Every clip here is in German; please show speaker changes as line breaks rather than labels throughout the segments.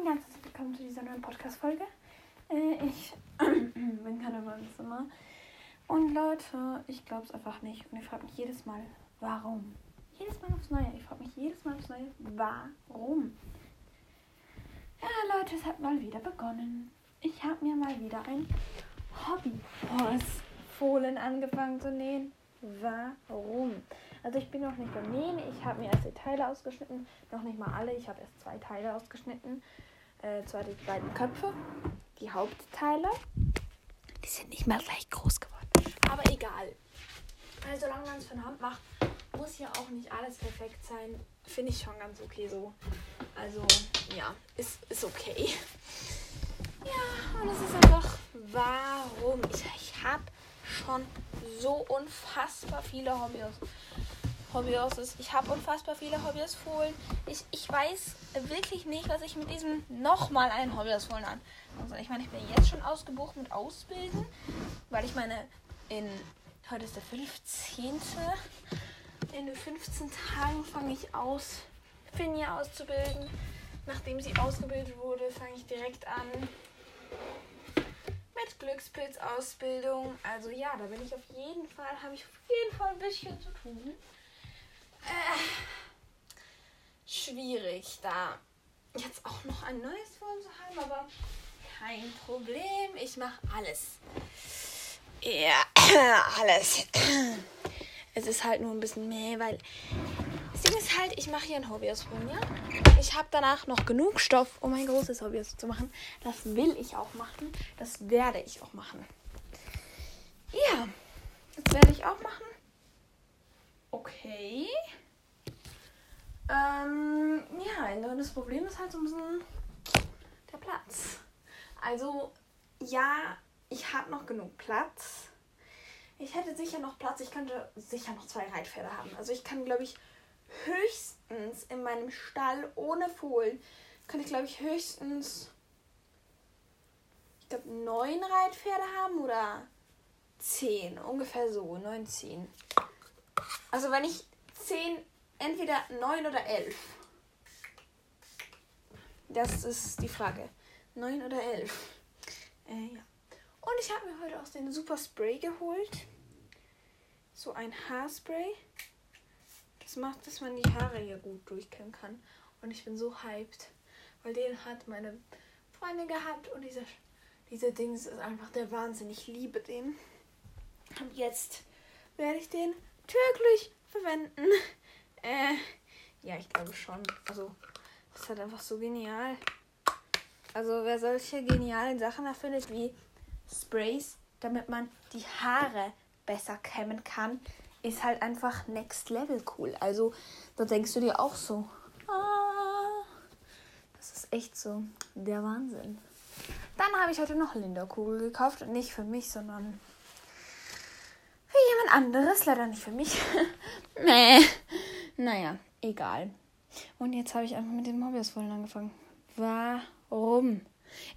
und ganz herzlich willkommen zu dieser neuen Podcast-Folge. Äh, ich bin gerade in meinem Zimmer. Und Leute, ich glaube es einfach nicht. Und ich frage mich jedes Mal, warum? Jedes Mal aufs Neue. Ich frage mich jedes Mal aufs Neue, warum? Ja, Leute, es hat mal wieder begonnen. Ich habe mir mal wieder ein Hobby aus Fohlen angefangen zu nähen. Warum? Also ich bin noch nicht beim Nähen. Ich habe mir erst die Teile ausgeschnitten. Noch nicht mal alle. Ich habe erst zwei Teile ausgeschnitten. Äh, zwar die beiden Köpfe, die Hauptteile. Die sind nicht mal gleich groß geworden. Aber egal. Also solange man es von Hand macht, muss ja auch nicht alles perfekt sein. Finde ich schon ganz okay so. Also ja, ist, ist okay. Ja, und es ist einfach, warum? Ich, ich habe schon so unfassbar viele Hobbys. Hobbys. Ich habe unfassbar viele Hobbys Fohlen. Ich, ich weiß wirklich nicht, was ich mit diesem nochmal ein Hobbys Fohlen an. Also ich meine, ich bin jetzt schon ausgebucht mit Ausbilden, weil ich meine, in heute ist der 15. In 15 Tagen fange ich aus, Finja auszubilden. Nachdem sie ausgebildet wurde, fange ich direkt an mit Glückspilzausbildung. Also ja, da bin ich auf jeden Fall, habe ich auf jeden Fall ein bisschen zu tun. Äh, schwierig, da jetzt auch noch ein neues Form zu haben, aber kein Problem. Ich mache alles. Ja, alles. Es ist halt nur ein bisschen mehr, weil das Ding ist halt, ich mache hier ein Hobby aus ja? Ich habe danach noch genug Stoff, um ein großes Hobby zu machen. Das will ich auch machen. Das werde ich auch machen. Ja, das werde ich auch machen. Okay. Ähm, ja, das Problem ist halt so ein bisschen der Platz. Also, ja, ich habe noch genug Platz. Ich hätte sicher noch Platz. Ich könnte sicher noch zwei Reitpferde haben. Also ich kann, glaube ich, höchstens in meinem Stall ohne Fohlen, könnte ich, glaube ich, höchstens, ich glaube, neun Reitpferde haben oder zehn. Ungefähr so, neun, zehn. Also wenn ich zehn, entweder neun oder elf. Das ist die Frage. Neun oder elf. Äh, ja. Und ich habe mir heute auch den Super Spray geholt. So ein Haarspray. Das macht, dass man die Haare hier gut durchkämmen kann. Und ich bin so hyped. Weil den hat meine Freundin gehabt. Und dieser, dieser Dings ist einfach der Wahnsinn. Ich liebe den. Und jetzt werde ich den täglich verwenden. Äh, ja, ich glaube schon. Also, das ist halt einfach so genial. Also, wer solche genialen Sachen erfindet wie Sprays, damit man die Haare besser kämmen kann, ist halt einfach next level cool. Also, da denkst du dir auch so, ah, das ist echt so der Wahnsinn. Dann habe ich heute noch Linderkugel gekauft und nicht für mich, sondern anderes. Leider nicht für mich. nee. Naja, egal. Und jetzt habe ich einfach mit dem Hobby vollen angefangen. Warum?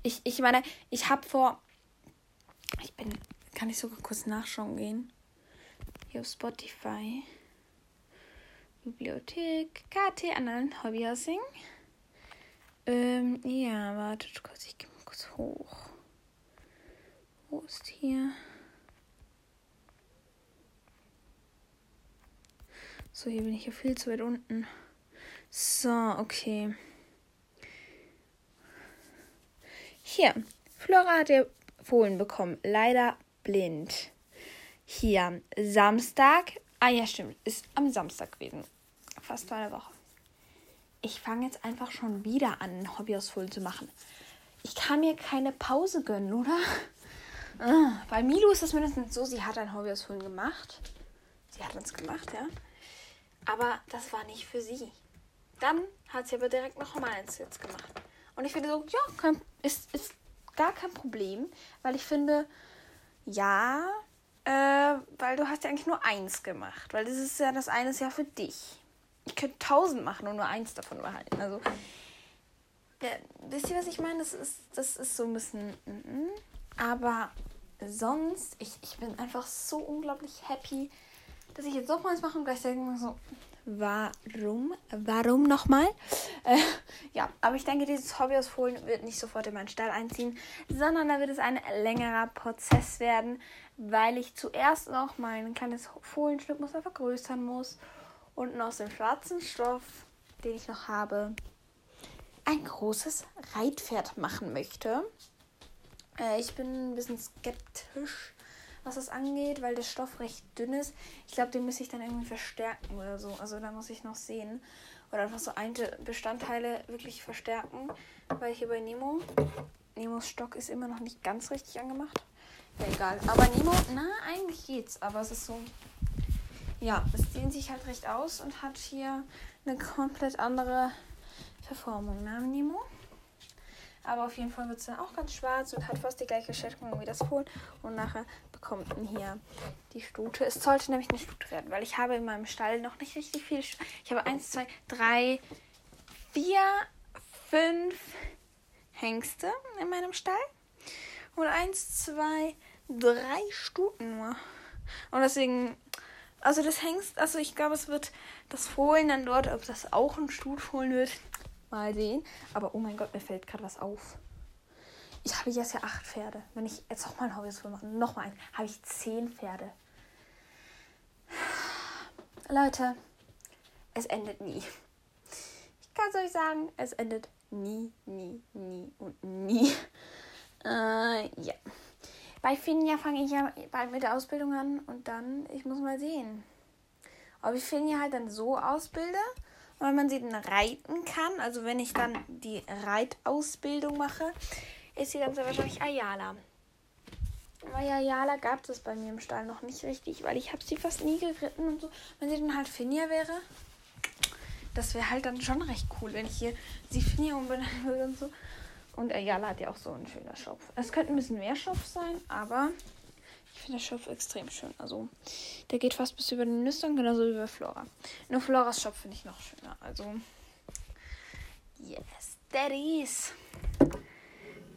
Ich, ich meine, ich habe vor. Ich bin. Kann ich sogar kurz nachschauen gehen? Hier auf Spotify. Bibliothek. KT Annalen Hobbyhousing. Ähm, ja, wartet kurz. Ich gehe mal kurz hoch. Wo ist hier? So, hier bin ich ja viel zu weit unten. So, okay. Hier. Flora hat ihr Fohlen bekommen. Leider blind. Hier. Samstag. Ah ja, stimmt. Ist am Samstag gewesen. Fast eine Woche. Ich fange jetzt einfach schon wieder an, ein Hobby aus Fohlen zu machen. Ich kann mir keine Pause gönnen, oder? Ah, bei Milo ist es mindestens so, sie hat ein Hobby aus Fohlen gemacht. Sie hat uns gemacht, ja. Aber das war nicht für sie. Dann hat sie aber direkt noch mal eins jetzt gemacht. Und ich finde so, ja, kein, ist, ist gar kein Problem, weil ich finde, ja, äh, weil du hast ja eigentlich nur eins gemacht, weil das ist ja das eine ist ja für dich. Ich könnte tausend machen und nur eins davon behalten. Also, ja, wisst ihr, was ich meine? Das ist, das ist so ein bisschen, mm -mm. aber sonst, ich, ich bin einfach so unglaublich happy, dass ich jetzt doch mal eins mache und gleichzeitig so, warum. Warum nochmal? Äh, ja, aber ich denke, dieses Hobby aus Fohlen wird nicht sofort in meinen Stall einziehen, sondern da wird es ein längerer Prozess werden, weil ich zuerst noch mein kleines Fohlenschnittmuster vergrößern muss und aus dem schwarzen Stoff, den ich noch habe, ein großes Reitpferd machen möchte. Äh, ich bin ein bisschen skeptisch, was das angeht, weil der Stoff recht dünn ist. Ich glaube, den muss ich dann irgendwie verstärken oder so. Also da muss ich noch sehen. Oder einfach so einzelne Bestandteile wirklich verstärken. Weil hier bei Nemo, Nemos Stock ist immer noch nicht ganz richtig angemacht. Ja, egal. Aber Nemo, na, eigentlich geht's. Aber es ist so. Ja, es dehnt sich halt recht aus und hat hier eine komplett andere Verformung, ne, Nemo? Aber auf jeden Fall wird es dann auch ganz schwarz und hat fast die gleiche Schätzung wie das Fohlen. Und nachher bekommt man hier die Stute. Es sollte nämlich eine Stute werden, weil ich habe in meinem Stall noch nicht richtig viel. Ich habe eins, zwei, drei, vier, fünf Hengste in meinem Stall. Und eins, zwei, drei Stuten nur. Und deswegen, also das Hengst, also ich glaube, es wird das Fohlen dann dort, ob das auch ein Stutfohlen wird, Mal sehen. Aber oh mein Gott, mir fällt gerade was auf. Ich habe jetzt ja acht Pferde. Wenn ich jetzt noch mal ein Hobbyspiel mache, noch mal eins, habe ich zehn Pferde. Leute, es endet nie. Ich kann es euch sagen, es endet nie, nie, nie und nie. Äh, ja. Bei Finja fange ich ja bald mit der Ausbildung an und dann, ich muss mal sehen, ob ich Finja halt dann so ausbilde weil man sie dann reiten kann. Also wenn ich dann die Reitausbildung mache, ist sie dann sehr wahrscheinlich Ayala. Weil Ayala gab es bei mir im Stall noch nicht richtig, weil ich habe sie fast nie geritten und so. Wenn sie dann halt Finja wäre, das wäre halt dann schon recht cool, wenn ich hier sie Finja umbenennen würde und so. Und Ayala hat ja auch so einen schönen Schopf. Es könnte ein bisschen mehr Schopf sein, aber ich finde der Schopf extrem schön. Also, der geht fast bis über den Nüstern, genauso wie bei Flora. Nur Floras Schopf finde ich noch schöner. Also, yes, that is.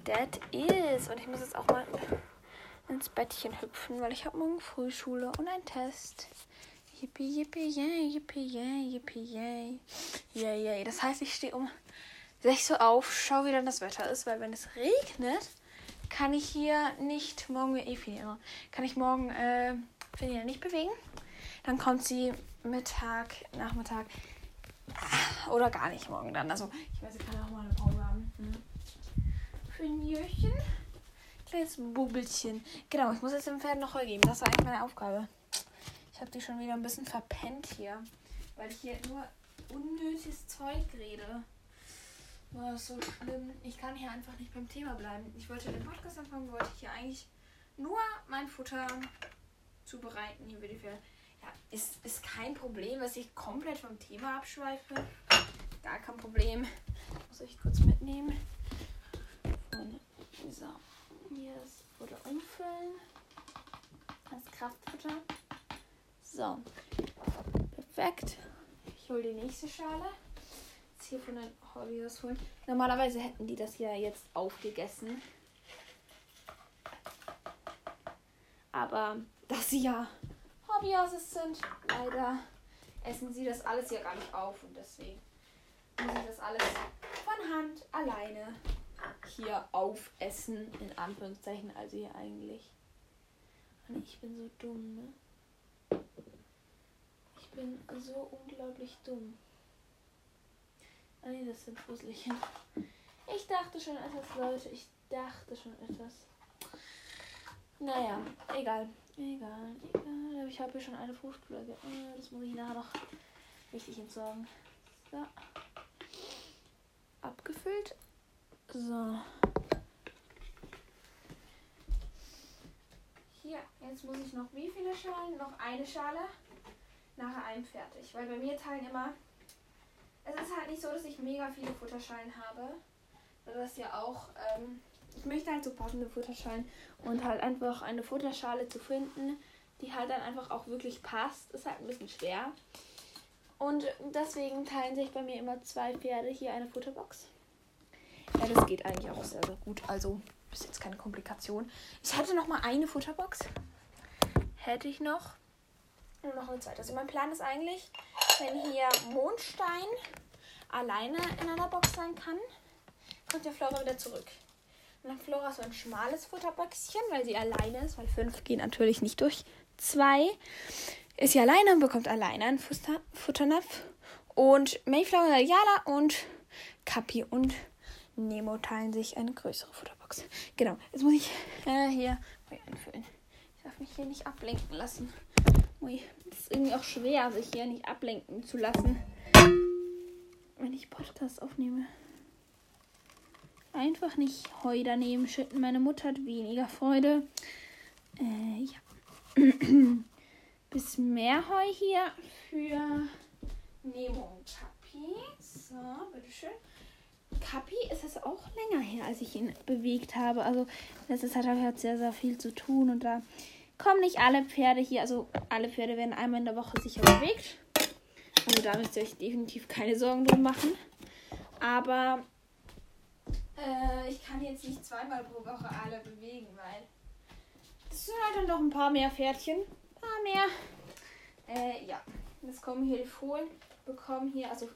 That is. Und ich muss jetzt auch mal ins Bettchen hüpfen, weil ich habe morgen Frühschule und einen Test. Yippie, yippie, yay, yippie, yay, yippie, yay. Yay, yay. Das heißt, ich stehe um 6 Uhr auf, schaue, wie dann das Wetter ist, weil wenn es regnet, kann ich hier nicht morgen eh Finja, kann ich morgen äh, Finja nicht bewegen. Dann kommt sie Mittag, Nachmittag oder gar nicht morgen dann. Also ich weiß, ich kann auch mal eine Pause haben. Hm. Finjöchen. Kleines Bubbelchen. Genau, ich muss jetzt dem Pferd noch Heu geben. Das war eigentlich meine Aufgabe. Ich habe die schon wieder ein bisschen verpennt hier. Weil ich hier nur unnötiges Zeug rede. War das so schlimm. Ich kann hier einfach nicht beim Thema bleiben. Ich wollte den Podcast anfangen, wollte ich hier eigentlich nur mein Futter zubereiten hier die Pferde. Ja, ist, ist kein Problem, dass ich komplett vom Thema abschweife. Gar kein Problem. Muss ich kurz mitnehmen. Und so, hier das Umfüllen. Das Kraftfutter. So, perfekt. Ich hole die nächste Schale hier von den Hobbyos holen. Normalerweise hätten die das ja jetzt aufgegessen. Aber dass sie ja Hobbyases sind, leider essen sie das alles ja gar nicht auf und deswegen muss ich das alles von Hand alleine hier aufessen, in Anführungszeichen, also hier eigentlich. Und ich bin so dumm, ne? Ich bin so unglaublich dumm. Ah nee, das sind Fusselchen. Ich dachte schon etwas, Leute. Ich dachte schon etwas. Naja, egal. Egal, egal. Ich habe hier schon eine Fußspule. Das muss ich nachher noch richtig entsorgen. So. Abgefüllt. So. Hier, jetzt muss ich noch wie viele Schalen? Noch eine Schale. Nachher ein fertig. Weil bei mir teilen immer es ist halt nicht so, dass ich mega viele Futterschalen habe. Das ja auch, ähm, ich möchte halt so passende Futterschalen und halt einfach eine Futterschale zu finden, die halt dann einfach auch wirklich passt, ist halt ein bisschen schwer. Und deswegen teilen sich bei mir immer zwei Pferde hier eine Futterbox. Ja, das geht eigentlich auch sehr, sehr gut. Also ist jetzt keine Komplikation. Ich hätte noch mal eine Futterbox. Hätte ich noch. Und noch eine zweite. Also mein Plan ist eigentlich, wenn hier Mondstein alleine in einer Box sein kann, kommt der Flora wieder zurück. Und dann Flora so ein schmales Futterboxchen, weil sie alleine ist, weil fünf gehen natürlich nicht durch. Zwei ist sie alleine und bekommt alleine einen Futter Futternapf. Und Mayflower, Yala und Kapi und Nemo teilen sich eine größere Futterbox. Genau, jetzt muss ich äh, hier einfüllen. Ich darf mich hier nicht ablenken lassen. Ui, das ist irgendwie auch schwer, sich hier nicht ablenken zu lassen, wenn ich Podcast aufnehme. Einfach nicht Heu daneben schütten. Meine Mutter hat weniger Freude. Äh, ja. Bis mehr Heu hier für Nemo und Kapi. So, bitteschön. Kapi ist es auch länger her, als ich ihn bewegt habe. Also, letzte Zeit habe ich halt sehr, sehr viel zu tun und da kommen nicht alle Pferde hier. Also, alle Pferde werden einmal in der Woche sicher bewegt. Also, da müsst ihr euch definitiv keine Sorgen drum machen. Aber äh, ich kann jetzt nicht zweimal pro Woche alle bewegen, weil es sind halt dann noch ein paar mehr Pferdchen. Ein paar mehr. Äh, ja. Jetzt kommen hier die Fohlen, bekommen hier, also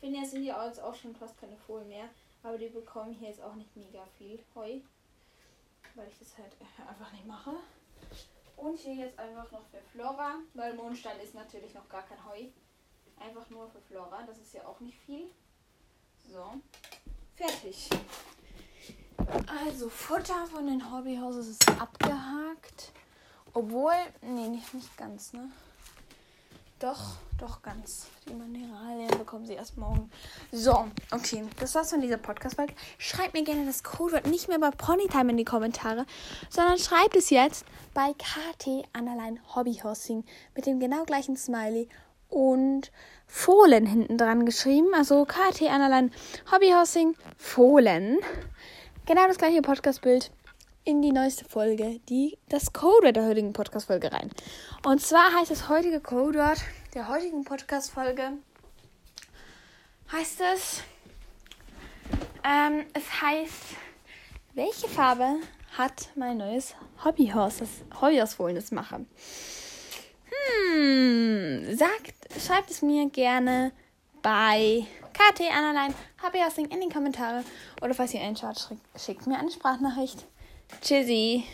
Glückspilz und Phineas sind ja jetzt auch schon fast keine Fohlen mehr. Aber die bekommen hier jetzt auch nicht mega viel Heu. Weil ich das halt einfach nicht mache. Und hier jetzt einfach noch für Flora, weil Mondstein ist natürlich noch gar kein Heu. Einfach nur für Flora, das ist ja auch nicht viel. So, fertig. Also Futter von den Hobbyhouses ist abgehakt. Obwohl, nee, nicht, nicht ganz, ne? Doch, doch ganz. Die Mineralien bekommen sie erst morgen. So, okay. Das war's von dieser Podcast-Folge. Schreibt mir gerne das Codewort nicht mehr bei Ponytime in die Kommentare, sondern schreibt es jetzt bei KT Annaline Hobbyhorsing mit dem genau gleichen Smiley und Fohlen hinten dran geschrieben. Also KT Annaline Hobbyhorsing Fohlen. Genau das gleiche Podcast-Bild in die neueste Folge, die das Codewort der heutigen Podcast-Folge rein. Und zwar heißt das heutige Codewort der heutigen Podcast-Folge heißt es, ähm, es heißt, welche Farbe hat mein neues Hobbyhorse, das Hobbyhorse das mache? Hm, sagt, schreibt es mir gerne bei KT Annaline Hobbyhorsing in die Kommentare oder falls ihr einschaut, schickt mir eine Sprachnachricht. Chizzy.